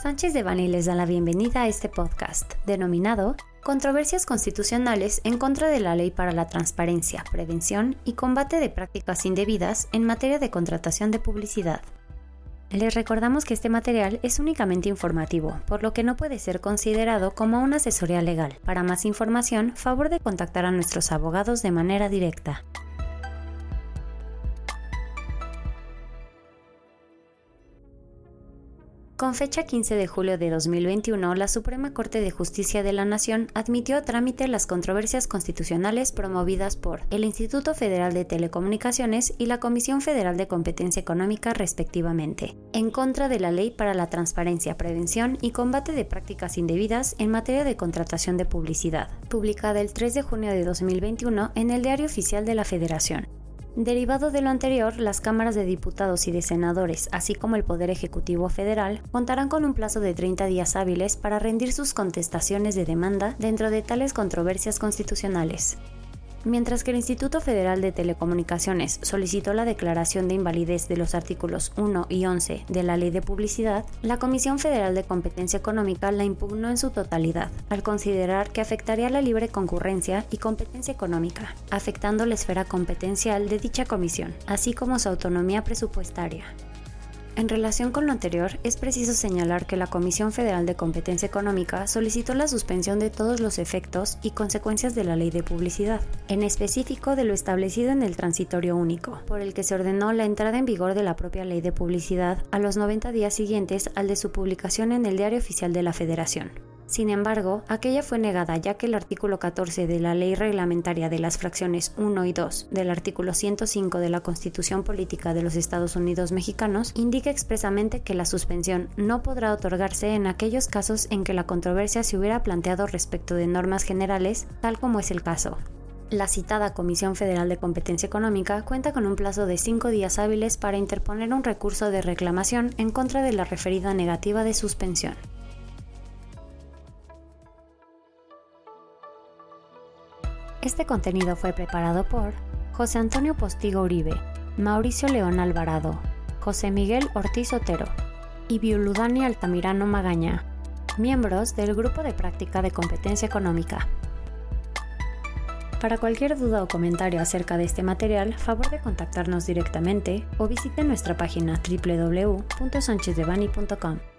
Sánchez de Bani les da la bienvenida a este podcast, denominado Controversias constitucionales en contra de la ley para la transparencia, prevención y combate de prácticas indebidas en materia de contratación de publicidad. Les recordamos que este material es únicamente informativo, por lo que no puede ser considerado como una asesoría legal. Para más información, favor de contactar a nuestros abogados de manera directa. Con fecha 15 de julio de 2021, la Suprema Corte de Justicia de la Nación admitió a trámite las controversias constitucionales promovidas por el Instituto Federal de Telecomunicaciones y la Comisión Federal de Competencia Económica respectivamente, en contra de la Ley para la Transparencia, Prevención y Combate de Prácticas Indebidas en materia de contratación de publicidad, publicada el 3 de junio de 2021 en el Diario Oficial de la Federación. Derivado de lo anterior, las cámaras de diputados y de senadores, así como el Poder Ejecutivo Federal, contarán con un plazo de 30 días hábiles para rendir sus contestaciones de demanda dentro de tales controversias constitucionales. Mientras que el Instituto Federal de Telecomunicaciones solicitó la declaración de invalidez de los artículos 1 y 11 de la Ley de Publicidad, la Comisión Federal de Competencia Económica la impugnó en su totalidad, al considerar que afectaría la libre concurrencia y competencia económica, afectando la esfera competencial de dicha comisión, así como su autonomía presupuestaria. En relación con lo anterior, es preciso señalar que la Comisión Federal de Competencia Económica solicitó la suspensión de todos los efectos y consecuencias de la ley de publicidad, en específico de lo establecido en el transitorio único, por el que se ordenó la entrada en vigor de la propia ley de publicidad a los 90 días siguientes al de su publicación en el Diario Oficial de la Federación. Sin embargo, aquella fue negada ya que el artículo 14 de la Ley Reglamentaria de las fracciones 1 y 2 del artículo 105 de la Constitución Política de los Estados Unidos Mexicanos indica expresamente que la suspensión no podrá otorgarse en aquellos casos en que la controversia se hubiera planteado respecto de normas generales, tal como es el caso. La citada Comisión Federal de Competencia Económica cuenta con un plazo de cinco días hábiles para interponer un recurso de reclamación en contra de la referida negativa de suspensión. Este contenido fue preparado por José Antonio Postigo Uribe, Mauricio León Alvarado, José Miguel Ortiz Otero y Bioludani Altamirano Magaña, miembros del Grupo de Práctica de Competencia Económica. Para cualquier duda o comentario acerca de este material, favor de contactarnos directamente o visite nuestra página www.sanchezdevani.com.